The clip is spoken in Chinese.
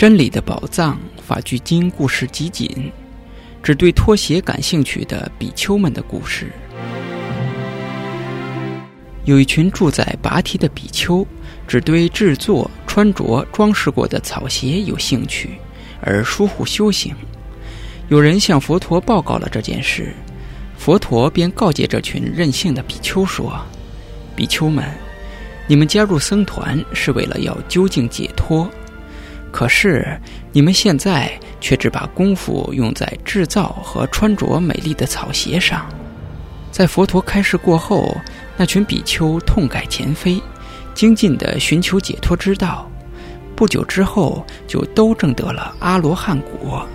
真理的宝藏法句经故事集锦，只对拖鞋感兴趣的比丘们的故事。有一群住在拔提的比丘，只对制作、穿着、装饰过的草鞋有兴趣，而疏忽修行。有人向佛陀报告了这件事，佛陀便告诫这群任性的比丘说：“比丘们，你们加入僧团是为了要究竟解脱。”可是，你们现在却只把功夫用在制造和穿着美丽的草鞋上。在佛陀开示过后，那群比丘痛改前非，精进地寻求解脱之道。不久之后，就都证得了阿罗汉果。